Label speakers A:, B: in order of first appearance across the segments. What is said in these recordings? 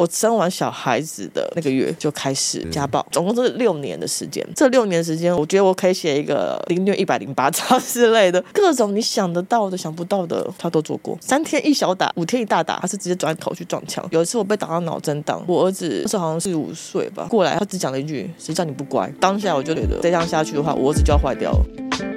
A: 我生完小孩子的那个月就开始家暴，总共是六年的时间。这六年时间，我觉得我可以写一个凌虐一百零八招之类的，各种你想得到的、想不到的，他都做过。三天一小打，五天一大打，他是直接转头去撞墙。有一次我被打到脑震荡，我儿子那时候好像是五岁吧，过来他只讲了一句：“谁叫你不乖？”当下我就觉得，再这样下去的话，我儿子就要坏掉了。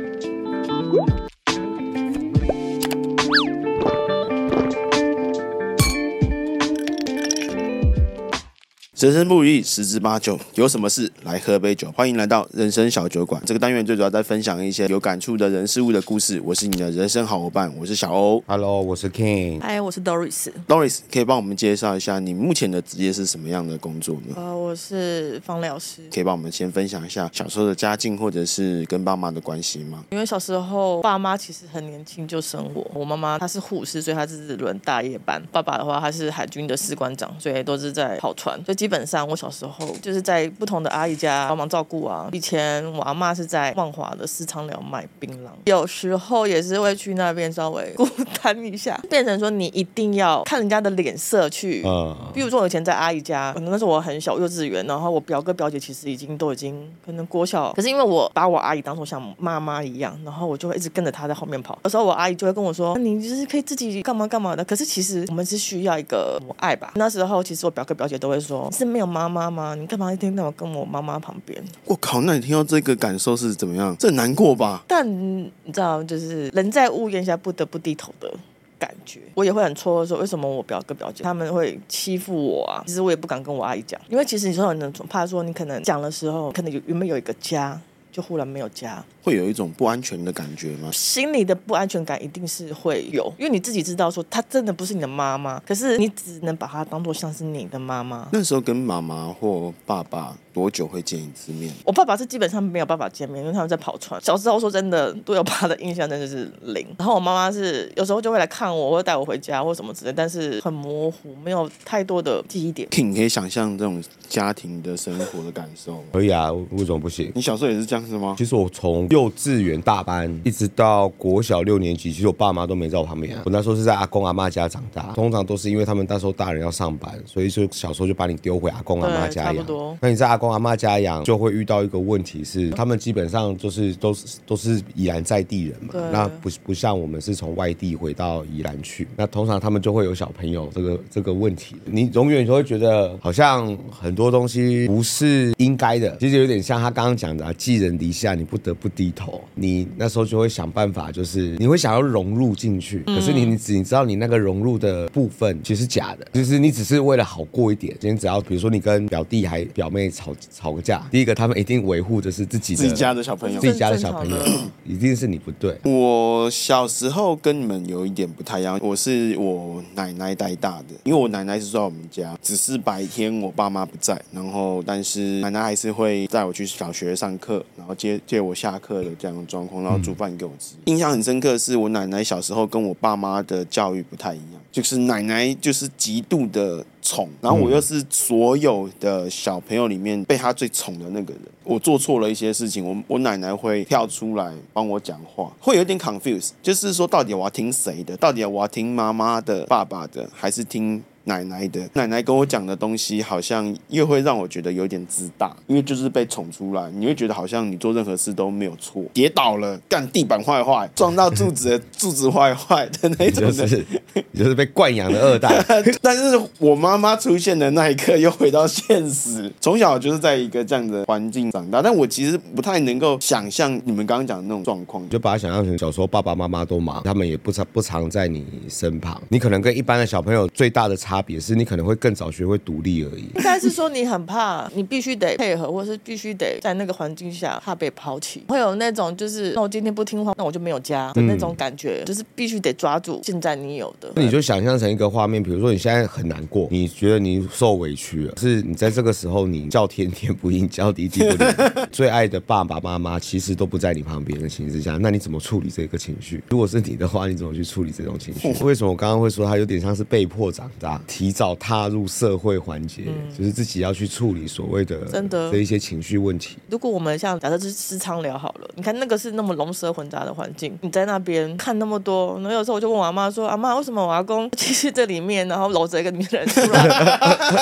B: 人生不如意十之八九，有什么事来喝杯酒？欢迎来到人生小酒馆。这个单元最主要在分享一些有感触的人事物的故事。我是你的人生好伙伴，我是小欧。
C: Hello，我是 King。
A: 嗨，我是 Doris。
B: Doris，可以帮我们介绍一下你目前的职业是什么样的工作呢？
A: 呃，我是芳疗师。
B: 可以帮我们先分享一下小时候的家境，或者是跟爸妈的关系吗？
A: 因为小时候爸妈其实很年轻就生我，我妈妈她是护士，所以她是轮大夜班。爸爸的话，他是海军的士官长，所以都是在跑船。所以基本上我小时候。就是在不同的阿姨家帮忙照顾啊。以前我阿妈是在万华的私仓寮卖槟榔，有时候也是会去那边稍微孤单 一下，变成说你一定要看人家的脸色去。嗯。比如说我以前在阿姨家，可能那时候我很小，幼稚园，然后我表哥表姐其实已经都已经可能国小，可是因为我把我阿姨当做像妈妈一样，然后我就会一直跟着她在后面跑。有时候我阿姨就会跟我说：“你就是可以自己干嘛干嘛的。”可是其实我们是需要一个母爱吧。那时候其实我表哥表姐都会说：“是没有妈妈吗？”你干嘛一天到晚跟我妈妈旁边？
B: 我靠，那你听到这个感受是怎么样？这很难过吧？
A: 但你知道，就是人在屋檐下不得不低头的感觉。我也会很错愕，说为什么我表哥表姐他们会欺负我啊？其实我也不敢跟我阿姨讲，因为其实你说很怕说你可能讲的时候，可能有原本有一个家，就忽然没有家。
B: 会有一种不安全的感觉吗？
A: 心里的不安全感一定是会有，因为你自己知道说她真的不是你的妈妈，可是你只能把她当做像是你的妈妈。
B: 那时候跟妈妈或爸爸多久会见一次面？
A: 我爸爸是基本上没有办法见面，因为他们在跑船。小时候说真的，对我爸的印象真的是零。然后我妈妈是有时候就会来看我，或带我回家或什么之类，但是很模糊，没有太多的记忆点。
B: King 可以想象这种家庭的生活的感受？
C: 可以啊，为什么不行？
B: 你小时候也是这样子吗？
C: 其实我从幼稚园大班一直到国小六年级，其实我爸妈都没在我旁边。我那时候是在阿公阿妈家长大，通常都是因为他们那时候大人要上班，所以就小时候就把你丢回阿公阿妈家养。差不多。那你在阿公阿妈家养，就会遇到一个问题是，他们基本上就是都是都是宜兰在地人嘛，那不不像我们是从外地回到宜兰去，那通常他们就会有小朋友这个这个问题。你永远就会觉得好像很多东西不是应该的，其实有点像他刚刚讲的，啊寄人篱下，你不得不低头。你那时候就会想办法，就是你会想要融入进去，可是你你只你知道你那个融入的部分其实是假的，就是你只是为了好过一点。今天只要比如说你跟表弟还表妹吵吵个架，第一个他们一定维护的是自己
B: 自己家的小朋友，
C: 自己家的小朋友。一定是你不对。
B: 我小时候跟你们有一点不太一样，我是我奶奶带大的，因为我奶奶是在我们家，只是白天我爸妈不在，然后但是奶奶还是会带我去小学上课，然后接接我下课的这样的状况。然后煮饭给我吃，印象很深刻的是我奶奶小时候跟我爸妈的教育不太一样，就是奶奶就是极度的宠，然后我又是所有的小朋友里面被他最宠的那个人。我做错了一些事情，我我奶奶会跳出来帮我讲话，会有点 confuse，就是说到底我要听谁的？到底我要听妈妈的、爸爸的，还是听？奶奶的奶奶跟我讲的东西，好像又会让我觉得有点自大，因为就是被宠出来，你会觉得好像你做任何事都没有错，跌倒了干地板坏坏，撞到柱子柱子坏坏的那种的，
C: 就是就是被惯养的二代。
B: 但是我妈妈出现的那一刻，又回到现实。从小就是在一个这样的环境长大，但我其实不太能够想象你们刚刚讲的那种状况，
C: 就把它想象成小时候爸爸妈妈都忙，他们也不常不常在你身旁，你可能跟一般的小朋友最大的差。差别是你可能会更早学会独立而已。
A: 应该是说你很怕，你必须得配合，或是必须得在那个环境下怕被抛弃，会有那种就是那我今天不听话，那我就没有家的那种感觉，嗯、就是必须得抓住现在你有的。
C: 那你就想象成一个画面，比如说你现在很难过，你觉得你受委屈了，是你在这个时候你叫天天不应，叫地地不灵，最爱的爸爸妈妈其实都不在你旁边的情况下，那你怎么处理这个情绪？如果是你的话，你怎么去处理这种情绪？为什么我刚刚会说他有点像是被迫长大？提早踏入社会环节，嗯、就是自己要去处理所谓的真的这一些情绪问题。
A: 如果我们像假设是私仓聊好了，你看那个是那么龙蛇混杂的环境，你在那边看那么多，然后有时候我就问我阿妈说：“阿妈，为什么我阿公其实这里面然后搂着一个女人出来？”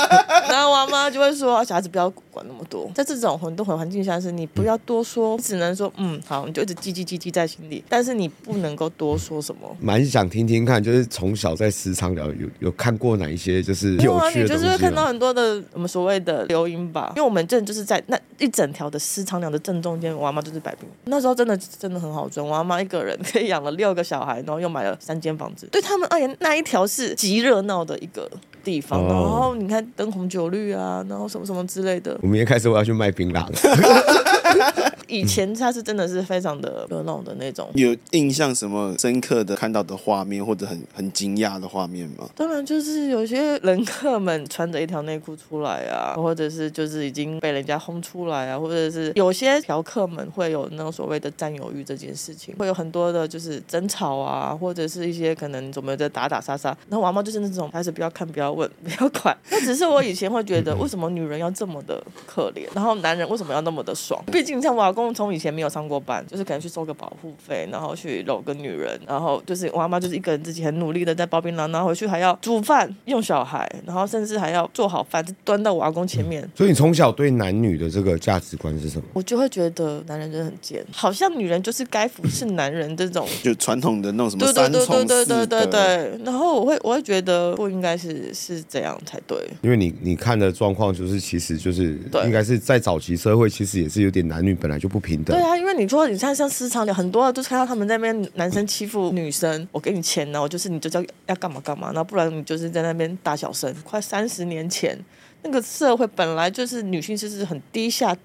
A: 然后我阿妈就会说：“小孩子不要管那么多，在这种混沌环境下，是你不要多说，只能说嗯好，你就一直记记记记在心里，但是你不能够多说什么。”蛮
C: 想听听看，就是从小在私仓聊有有看过哪一些就是有趣的？
A: 啊、你就是会看到很多的我们所谓的流音吧，因为我们正就是在那一整条的私娼寮的正中间，我阿妈就是摆平。那时候真的真的很好赚，我阿妈一个人可以养了六个小孩，然后又买了三间房子。对他们而言，那一条是极热闹的一个地方。然后你看灯红酒绿啊，然后什么什么之类的。
C: 我明天开始我要去卖槟榔。
A: 以前他是真的是非常的热闹的那种。
B: 有印象什么深刻的看到的画面，或者很很惊讶的画面吗？
A: 当然就是有些人客们穿着一条内裤出来啊，或者是就是已经被人家轰出来啊，或者是有些嫖客们会有那种所谓的占有欲这件事情，会有很多的就是争吵啊，或者是一些可能怎么的打打杀杀。然后我阿嬷就是那种还是不要看，不要问，不要管。那只是我以前会觉得，为什么女人要这么的可怜，然后男人为什么要那么的爽？毕竟像我阿公从以前没有上过班，就是可能去收个保护费，然后去搂个女人，然后就是我阿妈就是一个人自己很努力的在包槟榔，然后回去还要煮饭、用小孩，然后甚至还要做好饭，就端到我阿公前面。
C: 所以你从小对男女的这个价值观是什么？
A: 我就会觉得男人真的很贱，好像女人就是该服侍男人这种，
B: 就传统的那种什么三从四德。对对对对对对。
A: 然后我会我会觉得不应该是是这样才对，
C: 因为你你看的状况就是其实就是应该是在早期社会其实也是有点男女本来就不平等。
A: 对啊，因为你说你像像市场里很多都看到他们那边男生欺负女生，我给你钱呢，我就是你就叫要干嘛干嘛，那不然你就是在那边打小声。快三十年前，那个社会本来就是女性就是很低下。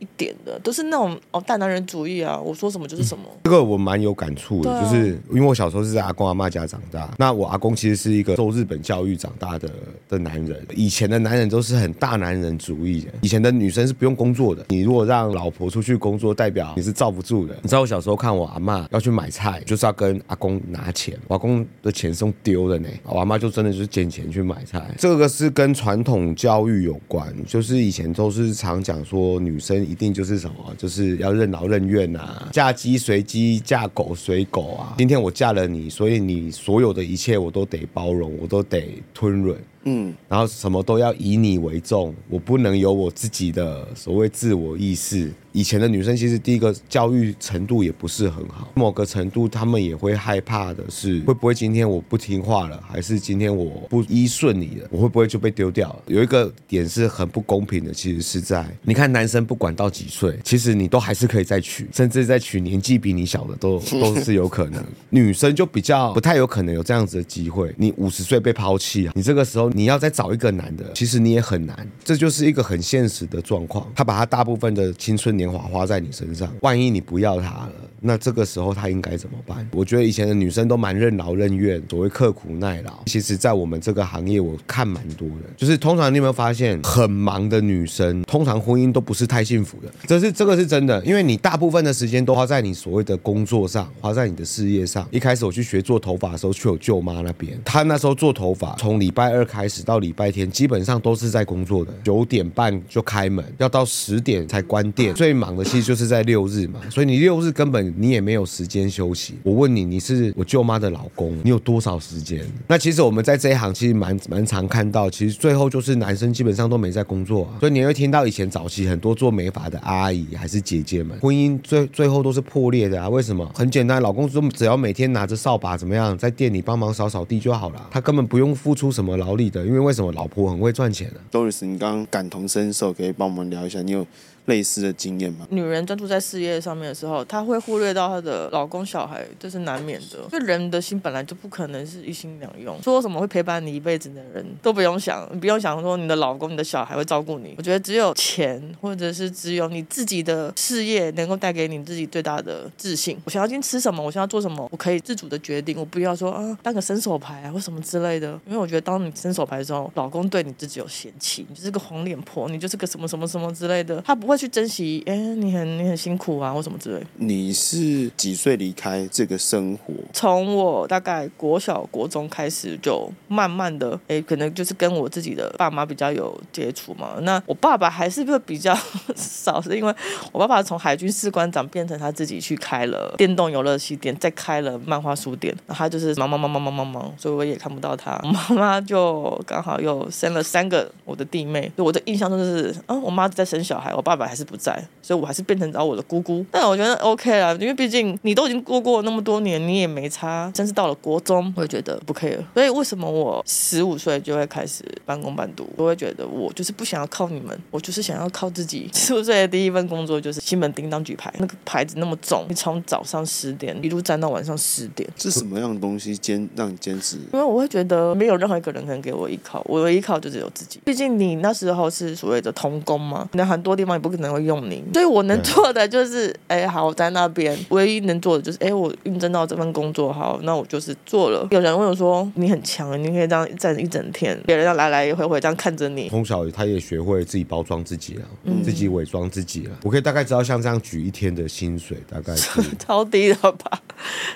A: 一点的都是那种哦大男人主义啊，我说什么就是什么。
C: 这个我蛮有感触的，啊、就是因为我小时候是在阿公阿妈家长大，那我阿公其实是一个受日本教育长大的的男人。以前的男人都是很大男人主义的，以前的女生是不用工作的，你如果让老婆出去工作，代表你是罩不住的。你知道我小时候看我阿妈要去买菜，就是要跟阿公拿钱，我阿公的钱是用丢的呢，我阿妈就真的就是捡钱去买菜。这个是跟传统教育有关，就是以前都是常讲说女生。一定就是什么，就是要任劳任怨啊，嫁鸡随鸡，嫁狗随狗啊。今天我嫁了你，所以你所有的一切我都得包容，我都得吞忍。嗯，然后什么都要以你为重，我不能有我自己的所谓自我意识。以前的女生其实第一个教育程度也不是很好，某个程度她们也会害怕的是，会不会今天我不听话了，还是今天我不依顺你了，我会不会就被丢掉了？有一个点是很不公平的，其实是在你看男生不管到几岁，其实你都还是可以再娶，甚至再娶年纪比你小的都 都是有可能。女生就比较不太有可能有这样子的机会。你五十岁被抛弃啊，你这个时候你要再找一个男的，其实你也很难。这就是一个很现实的状况。他把他大部分的青春年。华花在你身上，万一你不要他了，那这个时候他应该怎么办？我觉得以前的女生都蛮任劳任怨，所谓刻苦耐劳。其实，在我们这个行业，我看蛮多的，就是通常你有没有发现，很忙的女生，通常婚姻都不是太幸福的。这是这个是真的，因为你大部分的时间都花在你所谓的工作上，花在你的事业上。一开始我去学做头发的时候，去我舅妈那边，她那时候做头发，从礼拜二开始到礼拜天，基本上都是在工作的，九点半就开门，要到十点才关店，最。忙的其实就是在六日嘛，所以你六日根本你也没有时间休息。我问你，你是我舅妈的老公，你有多少时间？那其实我们在这一行其实蛮蛮常看到，其实最后就是男生基本上都没在工作啊。所以你会听到以前早期很多做美发的阿姨还是姐姐们，婚姻最最后都是破裂的啊。为什么？很简单，老公说只要每天拿着扫把怎么样，在店里帮忙扫扫地就好了，他根本不用付出什么劳力的。因为为什么？老婆很会赚钱的啊。
B: Doris，你刚刚感同身受，可以帮我们聊一下，你有？类似的经验吗？
A: 女人专注在事业上面的时候，她会忽略到她的老公、小孩，这是难免的。因为人的心本来就不可能是一心两用，说什么会陪伴你一辈子的人都不用想，你不用想说你的老公、你的小孩会照顾你。我觉得只有钱，或者是只有你自己的事业，能够带给你自己最大的自信。我想要今天吃什么，我想要做什么，我可以自主的决定，我不要说啊当个伸手牌啊或什么之类的。因为我觉得当你伸手牌的时候，老公对你自己有嫌弃，你就是个黄脸婆，你就是个什么什么什么之类的，他不会。会去珍惜。哎，你很你很辛苦啊，或什么之类。
B: 你是几岁离开这个生活？
A: 从我大概国小国中开始，就慢慢的，哎，可能就是跟我自己的爸妈比较有接触嘛。那我爸爸还是会比较 少，是因为我爸爸从海军士官长变成他自己去开了电动游乐器店，再开了漫画书店，他就是忙忙忙忙忙忙忙，所以我也看不到他。妈妈就刚好又生了三个我的弟妹，我的印象中就是，嗯，我妈在生小孩，我爸爸还是不在，所以我还是变成找我的姑姑。但我觉得 OK 啦，因为毕竟你都已经过过那么多年，你也没差。真是到了国中，我会觉得不 care。所以为什么我十五岁就会开始半工半读？我会觉得我就是不想要靠你们，我就是想要靠自己。十五岁的第一份工作就是西门町当举牌，那个牌子那么重，你从早上十点一路站到晚上十点。
B: 是什么样的东西坚让你坚持？
A: 因为我会觉得没有任何一个人可能给我依靠，我的依靠就只有自己。毕竟你那时候是所谓的童工嘛，那很多地方也不可能会用你，所以我能做的就是，哎，好，在那边唯一能做的就是，哎，我应征到这份工作，好，那我就是做了。有人问我说，你很强，你可以这样站一整天，别人要来来回回这样看着你。
C: 从小他也学会自己包装自己了，嗯、自己伪装自己了。我可以大概知道，像这样举一天的薪水大概是
A: 超低的吧？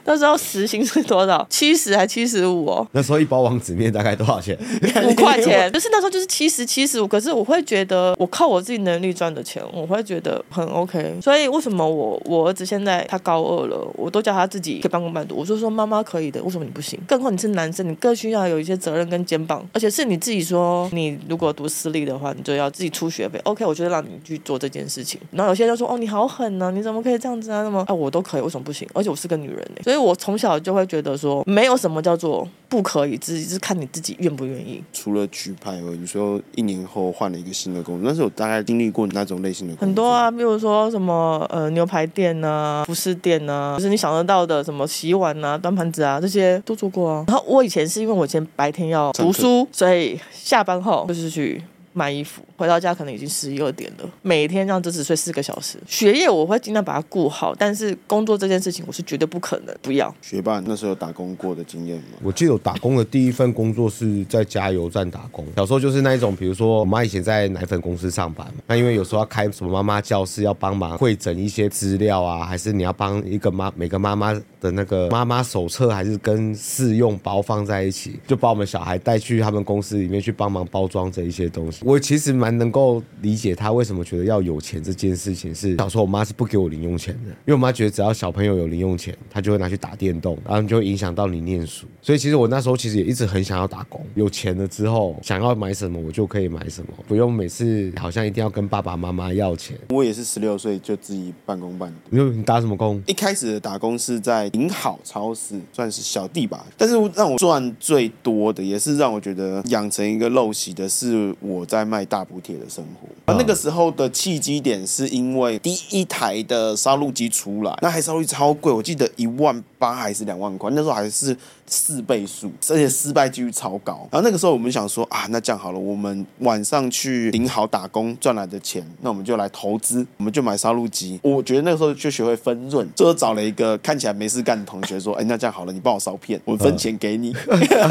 A: 那时候时薪是多少？七十还七十五哦？
C: 那时候一包王子面大概多少钱？
A: 五块钱。就是那时候就是七十七十五，可是我会觉得我靠我自己能力赚的钱，我会觉得很 OK。所以为什么我我儿子现在他高二了，我都叫他自己可以半工半读。我就说妈妈可以的，为什么你不行？更何况你是男生，你更需要有一些责任跟肩膀，而且是你自己说，你如果读私立的话，你就要自己出学费。OK，我就让你去做这件事情。然后有些人就说哦，你好狠呢、你怎么可以这样子啊？那么啊，我都可以，为什么不行？而且我是个女人呢，所以我从小就会觉得说，没有什么叫做不可以，只是看你自己愿不愿意。
B: 除了举牌而已，你说一年后换了一个新的工作，但是我大概经历过那种类型
A: 很多啊，比如说什么呃牛排店啊、服饰店啊，就是你想得到的什么洗碗啊、端盘子啊这些都做过啊。然后我以前是因为我以前白天要读书，所以下班后就是去。卖衣服，回到家可能已经十一二点了。每天让侄子睡四个小时，学业我会尽量把它顾好，但是工作这件事情我是绝对不可能不要。
B: 学霸那时候打工过的经验吗？
C: 我记得我打工的第一份工作是在加油站打工。小时候就是那一种，比如说我妈以前在奶粉公司上班，那因为有时候要开什么妈妈教室，要帮忙会整一些资料啊，还是你要帮一个妈每个妈妈的那个妈妈手册，还是跟试用包放在一起，就把我们小孩带去他们公司里面去帮忙包装这一些东西。我其实蛮能够理解他为什么觉得要有钱这件事情。是小时候我妈是不给我零用钱的，因为我妈觉得只要小朋友有零用钱，她就会拿去打电动，然后就会影响到你念书。所以其实我那时候其实也一直很想要打工，有钱了之后想要买什么我就可以买什么，不用每次好像一定要跟爸爸妈妈要钱。
B: 我也是十六岁就自己半工半读。
C: 你打什么工？
B: 一开始的打工是在银好超市，算是小弟吧。但是让我赚最多的，也是让我觉得养成一个陋习的是我在卖大。补贴的生活，而那个时候的契机点是因为第一台的杀戮机出来，那台烧录机超贵，我记得一万八还是两万块，那时候还是四倍数，而且失败几率超高。然后那个时候我们想说啊，那这样好了，我们晚上去顶好打工赚来的钱，那我们就来投资，我们就买杀戮机。我觉得那个时候就学会分润，最后找了一个看起来没事干的同学说，哎，那这样好了，你帮我烧片，我分钱给你。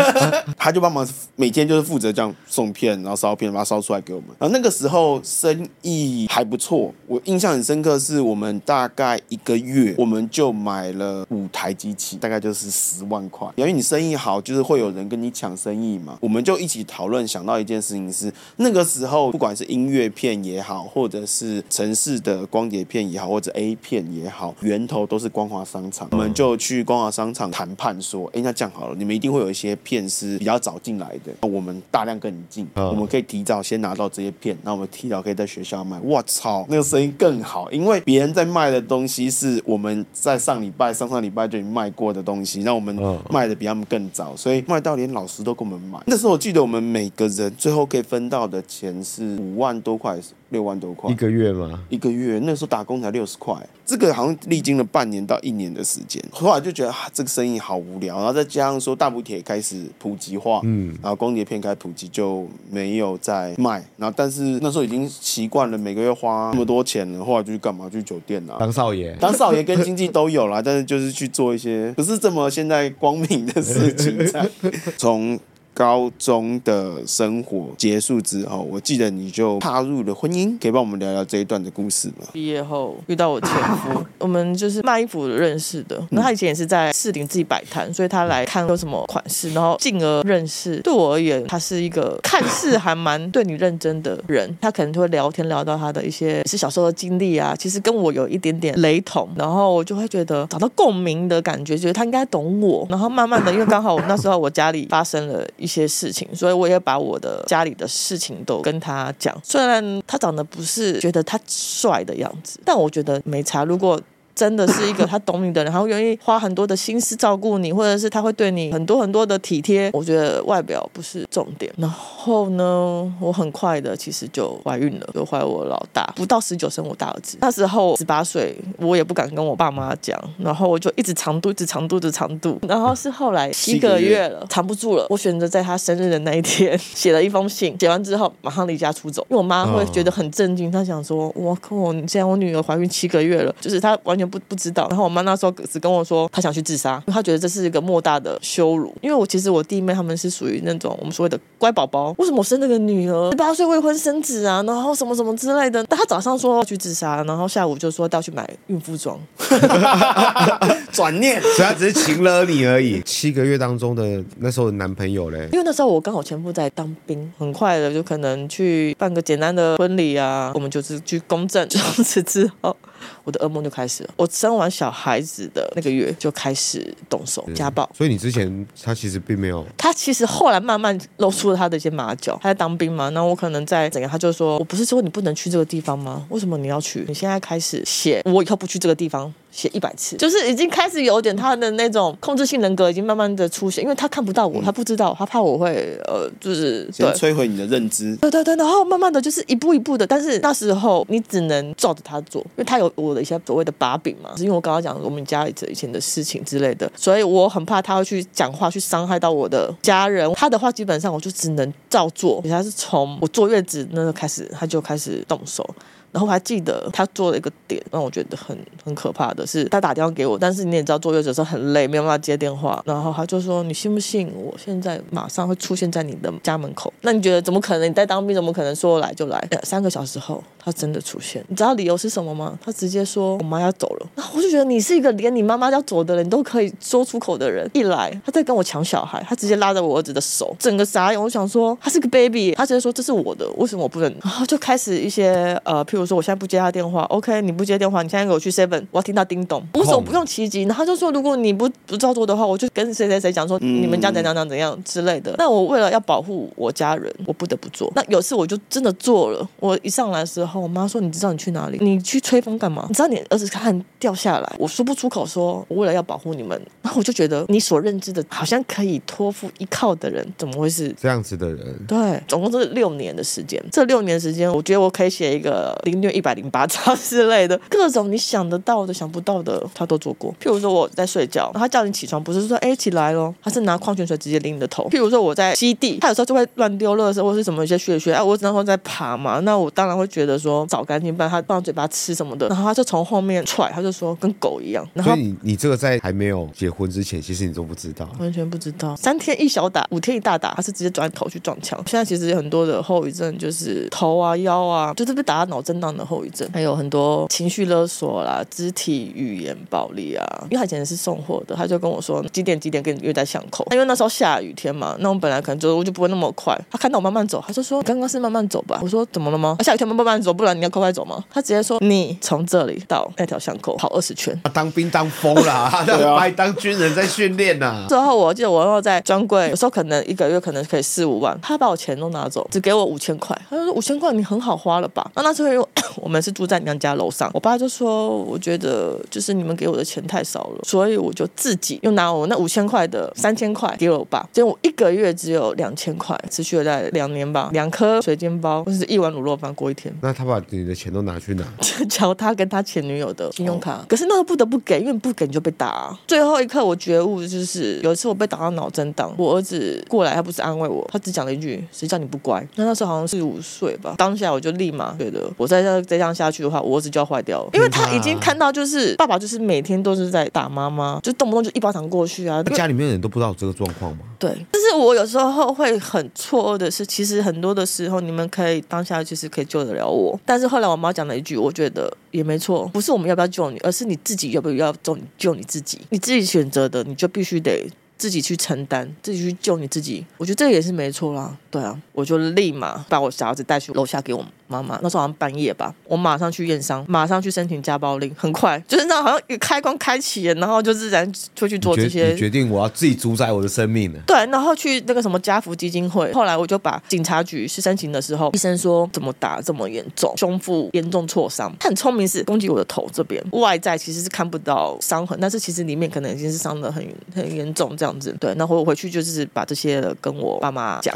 B: 他就帮忙每天就是负责这样送片，然后烧片，把它烧出来给我们。然后那个时候生意还不错，我印象很深刻，是我们大概一个月我们就买了五台机器，大概就是十万块。因为你生意好，就是会有人跟你抢生意嘛。我们就一起讨论，想到一件事情是，那个时候不管是音乐片也好，或者是城市的光碟片也好，或者 A 片也好，源头都是光华商场。我们就去光华商场谈判说，哎，那这样好了，你们一定会有一些片是比较早进来的，我们大量跟你进，我们可以提早先拿到。这些片，那我们提早可以在学校卖。我操，那个生意更好，因为别人在卖的东西是我们在上礼拜、上上礼拜就已经卖过的东西，那我们卖的比他们更早，所以卖到连老师都给我们买。那时候我记得我们每个人最后可以分到的钱是五万多块。六万多块
C: 一个月吗？
B: 一个月，那时候打工才六十块，这个好像历经了半年到一年的时间。后来就觉得啊，这个生意好无聊，然后再加上说大补帖开始普及化，嗯，然后光碟片开始普及就没有再卖。然后但是那时候已经习惯了每个月花那么多钱了，后来就去干嘛？去酒店啊，
C: 当少爷，
B: 当少爷跟经济都有啦，但是就是去做一些不是这么现在光明的事情。从高中的生活结束之后，我记得你就踏入了婚姻，可以帮我们聊聊这一段的故事吗？
A: 毕业后遇到我前夫，我们就是卖衣服认识的。那他以前也是在士林自己摆摊，所以他来看有什么款式，然后进而认识。对我而言，他是一个看似还蛮对你认真的人。他可能就会聊天聊到他的一些是小时候的经历啊，其实跟我有一点点雷同，然后我就会觉得找到共鸣的感觉，觉得他应该懂我。然后慢慢的，因为刚好我那时候我家里发生了一一些事情，所以我也把我的家里的事情都跟他讲。虽然他长得不是觉得他帅的样子，但我觉得没差。如果真的是一个他懂你的人，他会愿意花很多的心思照顾你，或者是他会对你很多很多的体贴。我觉得外表不是重点。然后呢，我很快的其实就怀孕了，就怀我老大，不到十九生我大儿子。那时候十八岁，我也不敢跟我爸妈讲，然后我就一直藏肚子，藏肚子，藏肚。然后是后来七个月了，藏不住了，我选择在他生日的那一天写了一封信，写完之后马上离家出走，因为我妈会觉得很震惊，她想说：我靠，你现在我女儿怀孕七个月了，就是她完全。不不知道，然后我妈那时候只跟我说，她想去自杀，因为她觉得这是一个莫大的羞辱。因为我其实我弟妹他们是属于那种我们所谓的乖宝宝，为什么我生了个女儿十八岁未婚生子啊，然后什么什么之类的。但她早上说要去自杀，然后下午就说要去买孕妇装，
B: 转念，
C: 所以她只是情了你而已。七个月当中的那时候的男朋友嘞，
A: 因为那时候我刚好前夫在当兵，很快的就可能去办个简单的婚礼啊，我们就是去公证，从此之后。我的噩梦就开始了。我生完小孩子的那个月就开始动手家暴。
C: 所以你之前他其实并没有，
A: 他其实后来慢慢露出了他的一些马脚。他在当兵嘛，那我可能在怎样，他就说：“我不是说你不能去这个地方吗？为什么你要去？你现在开始写，我以后不去这个地方。”写一百次，就是已经开始有点他的那种控制性人格已经慢慢的出现，因为他看不到我，他不知道，他怕我会呃，就是
B: 对摧毁你的认知。
A: 对对对，然后慢慢的就是一步一步的，但是那时候你只能照着他做，因为他有我的一些所谓的把柄嘛，是因为我刚刚讲我们家里这以前的事情之类的，所以我很怕他会去讲话去伤害到我的家人。他的话基本上我就只能照做，他是从我坐月子那个开始，他就开始动手。然后我还记得他做了一个点让我觉得很很可怕的是，他打电话给我，但是你也知道坐月子的时候很累，没有办法接电话。然后他就说：“你信不信我现在马上会出现在你的家门口？”那你觉得怎么可能？你在当兵怎么可能说来就来？三个小时后他真的出现。你知道理由是什么吗？他直接说：“我妈要走了。”然后我就觉得你是一个连你妈妈要走的人都可以说出口的人。一来他在跟我抢小孩，他直接拉着我儿子的手，整个傻眼。我想说他是个 baby，他直接说这是我的，为什么我不能？然后就开始一些呃，譬如说我现在不接他电话，OK，你不接电话，你现在给我去 Seven，我要听到叮咚，我为什么不用奇迹？然后他就说如果你不不照做的话，我就跟谁谁谁讲说你们家怎样怎样怎样之类的。那我为了要保护我家人，我不得不做。那有次我就真的做了，我一上来的时候，我妈说你知道你去哪里？你去吹风干嘛？你知道你儿子看掉下来，我说不出口说，说我为了要保护你们。然后我就觉得你所认知的好像可以托付依靠的人，怎么会是
C: 这样子的人？
A: 对，总共是六年的时间。这六年时间，我觉得我可以写一个凌虐一百零八招之类的，各种你想得到的、想不到的，他都做过。譬如说我在睡觉，他叫你起床，不是说哎起来咯，他是拿矿泉水直接淋你的头。譬如说我在基地，他有时候就会乱丢垃圾或是什么一些血血，哎，我那时候在爬嘛，那我当然会觉得说找干净，不然他放嘴巴吃什么的，然后他就从后面踹，他就说跟狗一样。然后
C: 所以你你这个在还没有结婚之前，其实你都不知道，
A: 完全不知道。三天一小打，五天一大打，他是直接转头去撞墙。现在其实有很多的后遗症，就是头啊、腰啊，就是被打到脑震荡的后遗症，还有很多情绪勒索啦、肢体语言暴力啊。因为他以前是送货的，他就跟我说几点几点跟你约在巷口。因为那时候下雨天嘛，那我本来可能走路就不会那么快。他看到我慢慢走，他就说刚刚是慢慢走吧。我说怎么了吗？下雨天慢慢走，不然你要快快走吗？他直接说你从这里到那条巷口跑二十圈。
C: 他当兵当疯了，他把你当军人在训练呐。
A: 之后我记得我要在专柜，有时候可能一个月可能可以四五万，他把我钱都拿走，只给我五千块。他就说五千块你很好花了吧？那那时候因为 我们是住在娘家楼上，我爸就说我觉得就是你们给我的钱太少了，所以我就自己又拿我那五千块的三千块给了我爸，结果我一个月只有两千块，持续了在两年吧，两颗水煎包或是一碗卤肉饭过一天。
C: 那他把你的钱都拿去哪？
A: 交他跟他前女友的信用卡。哦、可是那个不得不给，因为不给你就被打、啊。最后一刻我觉悟，就是有一次我被打到脑震荡，我儿子过来，他不是安慰我，他只讲了一句：“谁叫你不乖？”那那时候好像是五岁吧。当下我就立马觉得，我再这样再这样下去的话，我儿子就要坏掉了，因为他已经看到就是爸爸就是每天都是在打妈妈，就动不动就一巴掌过去啊。
C: 家里面人都不知道这个状况吗？
A: 对，但是我有时候会很错愕的是，其实很多的时候你们可以当下其实可以救得了我，但是后来我妈讲了一句，我觉得也没错，不是我们要不要救你，而是你自己要不要救你救你自己，你自己选择的，你就必须得自己去承担，自己去救你自己。我觉得这也是没错啦，对啊，我就立马把我小孩子带去楼下给我们妈妈，那时候好像半夜吧，我马上去验伤，马上去申请家暴令，很快，就是那好像一个开关开启了，然后就自然出去做这些。
C: 决定我要自己主宰我的生命了。
A: 对，然后去那个什么家福基金会，后来我就把警察局去申请的时候，医生说怎么打这么严重，胸腹严重挫伤，他很聪明是攻击我的头这边，外在其实是看不到伤痕，但是其实里面可能已经是伤的很很严重这样子。对，然后我回去就是把这些跟我爸妈讲，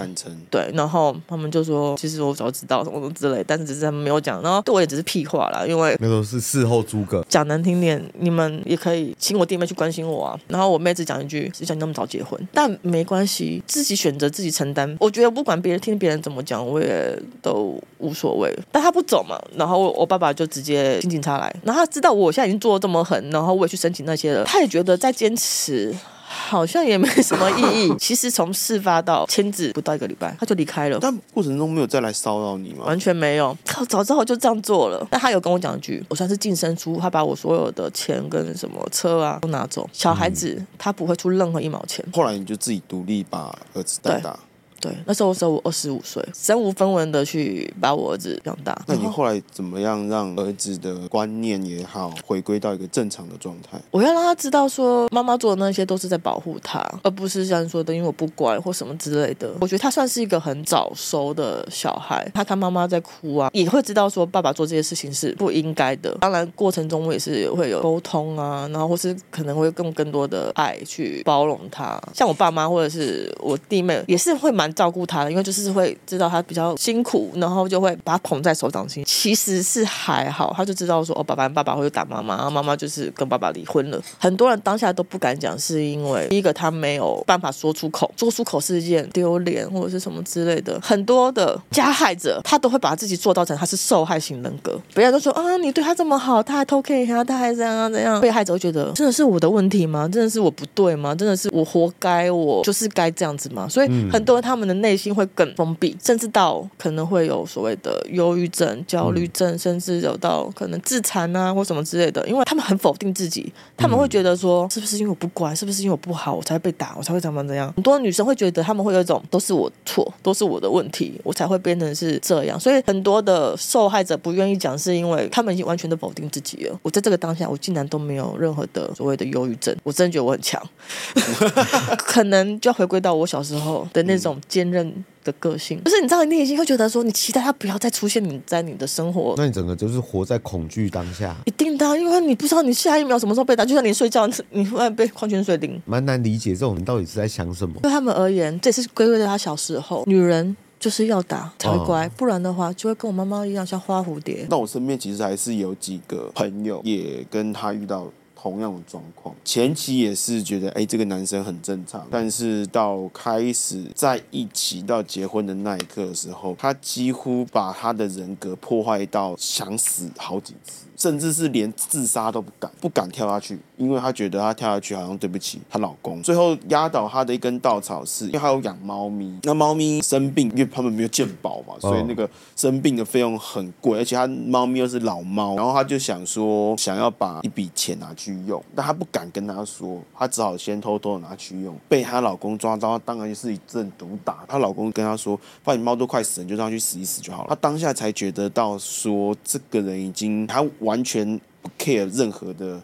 A: 对，然后他们就说其实我早知道什么什么之类。但是只是他们没有讲，然后对我也只是屁话啦，因为
C: 那都是事后诸葛。
A: 讲难听点，你们也可以请我弟妹去关心我啊。然后我妹只讲一句：“谁叫你那么早结婚？”但没关系，自己选择自己承担。我觉得不管别人听别人怎么讲，我也都无所谓。但他不走嘛，然后我爸爸就直接请警察来，然后他知道我现在已经做的这么狠，然后我也去申请那些了，他也觉得在坚持。好像也没什么意义。其实从事发到签字不到一个礼拜，他就离开了。
B: 但过程中没有再来骚扰你吗？
A: 完全没有。靠早知道就这样做了。但他有跟我讲一句，我算是净身出户，他把我所有的钱跟什么车啊都拿走。小孩子、嗯、他不会出任何一毛钱。
B: 后来你就自己独立把儿子带大。
A: 对，那时候我时候我二十五岁，身无分文的去把我儿子养大。
B: 那你后来怎么样让儿子的观念也好，回归到一个正常的状态？
A: 我要让他知道说，妈妈做的那些都是在保护他，而不是像说的因为我不乖或什么之类的。我觉得他算是一个很早熟的小孩，他看妈妈在哭啊，也会知道说爸爸做这些事情是不应该的。当然过程中我也是会有沟通啊，然后或是可能会用更多的爱去包容他。像我爸妈或者是我弟妹也是会蛮。照顾他的，因为就是会知道他比较辛苦，然后就会把他捧在手掌心。其实是还好，他就知道说哦，爸爸爸爸会打妈妈，然后妈妈就是跟爸爸离婚了。很多人当下都不敢讲，是因为第一个他没有办法说出口，说出口是一件丢脸或者是什么之类的。很多的加害者他都会把自己做到成他是受害型人格，别人都说啊，你对他这么好，他还偷看他，他还这样这样。被害者会觉得真的是我的问题吗？真的是我不对吗？真的是我活该，我就是该这样子吗？所以很多人他们。的内心会更封闭，甚至到可能会有所谓的忧郁症、焦虑症，甚至有到可能自残啊或什么之类的，因为他们很否定自己，他们会觉得说，是不是因为我不乖，是不是因为我不好，我才会被打，我才会怎么怎样？很多女生会觉得他们会有一种都是我错，都是我的问题，我才会变成是这样。所以很多的受害者不愿意讲，是因为他们已经完全的否定自己了。我在这个当下，我竟然都没有任何的所谓的忧郁症，我真的觉得我很强。可能就要回归到我小时候的那种。坚韧的个性，就是你知道，你内心会觉得说，你期待他不要再出现你在你的生活。
C: 那你整个就是活在恐惧当下，
A: 一定的，因为你不知道你下一秒什么时候被打，就像你睡觉，你会被矿泉水淋。
C: 蛮难理解这种人到底是在想什么。
A: 对他们而言，这是归归在他小时候，女人就是要打才会乖，哦、不然的话就会跟我妈妈一样像花蝴蝶。
B: 那我身边其实还是有几个朋友也跟他遇到。同样的状况，前期也是觉得哎，这个男生很正常，但是到开始在一起到结婚的那一刻的时候，他几乎把他的人格破坏到想死好几次。甚至是连自杀都不敢，不敢跳下去，因为她觉得她跳下去好像对不起她老公。最后压倒她的一根稻草是，因为她有养猫咪，那猫咪生病，因为他们没有健保嘛，所以那个生病的费用很贵，而且她猫咪又是老猫，然后她就想说想要把一笔钱拿去用，但她不敢跟她说，她只好先偷偷的拿去用，被她老公抓到，当然是一阵毒打。她老公跟她说，把你猫都快死了，你就让它去死一死就好了。她当下才觉得到说，这个人已经他。完完全不 care 任何的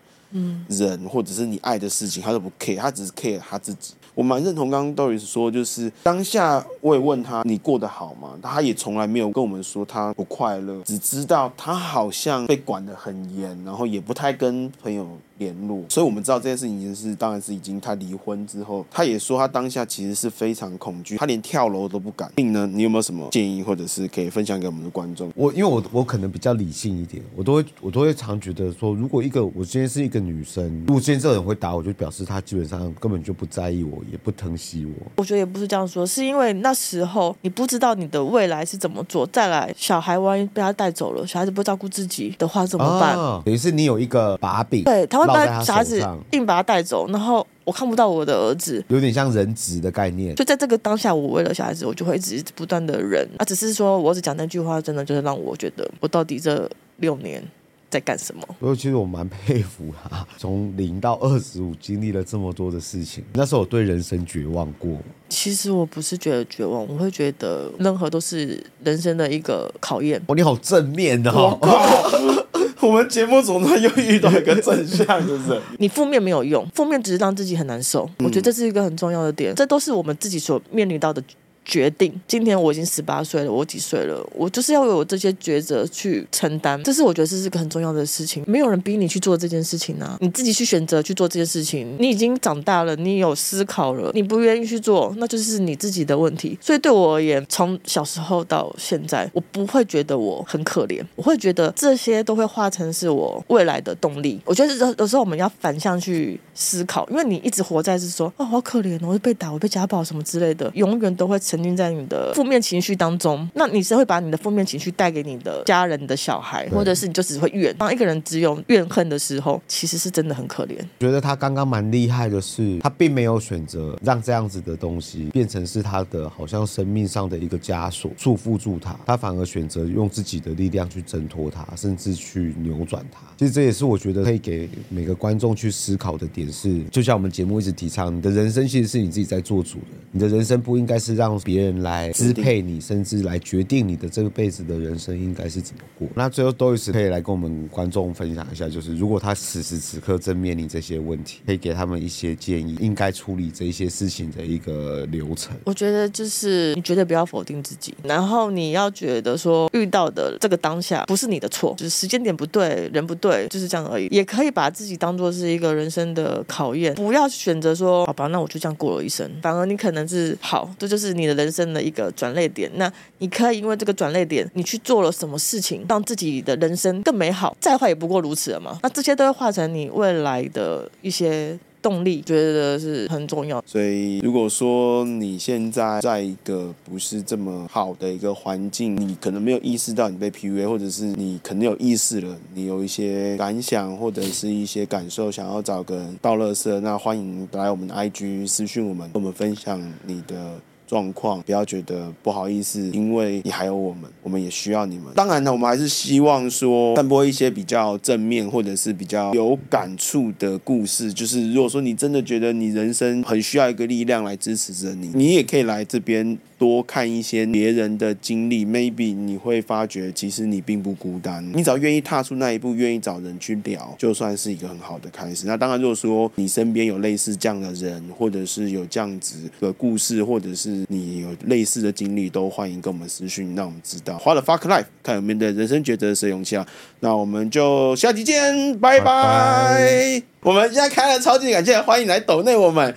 B: 人，或者是你爱的事情，他都不 care，他只是 care 他自己。我蛮认同刚刚豆爷说，就是当下我也问他，你过得好吗？他也从来没有跟我们说他不快乐，只知道他好像被管得很严，然后也不太跟朋友联络。所以我们知道这件事情已经是，当然是已经他离婚之后，他也说他当下其实是非常恐惧，他连跳楼都不敢。并呢，你有没有什么建议，或者是可以分享给我们的观众？
C: 我因为我我可能比较理性一点，我都会我都会常觉得说，如果一个我今天是一个女生，如果今天这个人会打我，就表示他基本上根本就不在意我，也不疼惜我。
A: 我觉得也不是这样说，是因为那时候你不知道你的未来是怎么做。再来，小孩万一被他带走了，小孩子不照顾自己的话怎么办？
C: 哦、等于是你有一个把柄，
A: 对，他会把小孩子硬把他带走，然后我看不到我的儿子，
C: 有点像人质的概念。
A: 就在这个当下，我为了小孩子，我就会一直不断的忍。啊，只是说我只讲那句话，真的就是让我觉得，我到底这六年。在干什么？
C: 所以其实我蛮佩服他，从零到二十五经历了这么多的事情。那时候我对人生绝望过。
A: 其实我不是觉得绝望，我会觉得任何都是人生的一个考验。
C: 哦，你好正面的哦！
B: 我们节目总算又遇到一个正向是不是。
A: 你负面没有用，负面只是让自己很难受。我觉得这是一个很重要的点，这都是我们自己所面临到的。决定，今天我已经十八岁了，我几岁了？我就是要有这些抉择去承担，这是我觉得这是个很重要的事情。没有人逼你去做这件事情啊，你自己去选择去做这件事情。你已经长大了，你有思考了，你不愿意去做，那就是你自己的问题。所以对我而言，从小时候到现在，我不会觉得我很可怜，我会觉得这些都会化成是我未来的动力。我觉得有时候我们要反向去思考，因为你一直活在是说，哦，好可怜，我会被打，我被家暴什么之类的，永远都会成。沉浸在你的负面情绪当中，那你是会把你的负面情绪带给你的家人、的小孩，或者是你就只会怨。当一个人只有怨恨的时候，其实是真的很可怜。
C: 觉得他刚刚蛮厉害的是，他并没有选择让这样子的东西变成是他的好像生命上的一个枷锁，束缚住他。他反而选择用自己的力量去挣脱他，甚至去扭转他。其实这也是我觉得可以给每个观众去思考的点是，就像我们节目一直提倡，你的人生其实是你自己在做主的，你的人生不应该是让。别人来支配你，甚至来决定你的这个辈子的人生应该是怎么过。那最后，Doris 可以来跟我们观众分享一下，就是如果他此时此刻正面临这些问题，可以给他们一些建议，应该处理这些事情的一个流程。
A: 我觉得就是你绝对不要否定自己，然后你要觉得说遇到的这个当下不是你的错，就是时间点不对，人不对，就是这样而已。也可以把自己当做是一个人生的考验，不要选择说好吧，那我就这样过了一生。反而你可能是好，这就是你的。人生的一个转捩点，那你可以因为这个转捩点，你去做了什么事情，让自己的人生更美好？再坏也不过如此了嘛。那这些都会化成你未来的一些动力，觉得是很重要。
B: 所以，如果说你现在在一个不是这么好的一个环境，你可能没有意识到你被 PUA，或者是你可能有意识了，你有一些感想或者是一些感受，想要找个人倒垃圾，那欢迎来我们的 IG 私讯我们，跟我们分享你的。状况，不要觉得不好意思，因为你还有我们，我们也需要你们。当然呢，我们还是希望说，散播一些比较正面或者是比较有感触的故事。就是如果说你真的觉得你人生很需要一个力量来支持着你，你也可以来这边。多看一些别人的经历，maybe 你会发觉其实你并不孤单。你只要愿意踏出那一步，愿意找人去聊，就算是一个很好的开始。那当然，如果说你身边有类似这样的人，或者是有这样子的故事，或者是你有类似的经历，都欢迎跟我们私讯，让我们知道。What the fuck life，看有没有的人生抉择是勇气啊！那我们就下期见，拜拜。我们现在开了超级感谢，欢迎来抖内我们。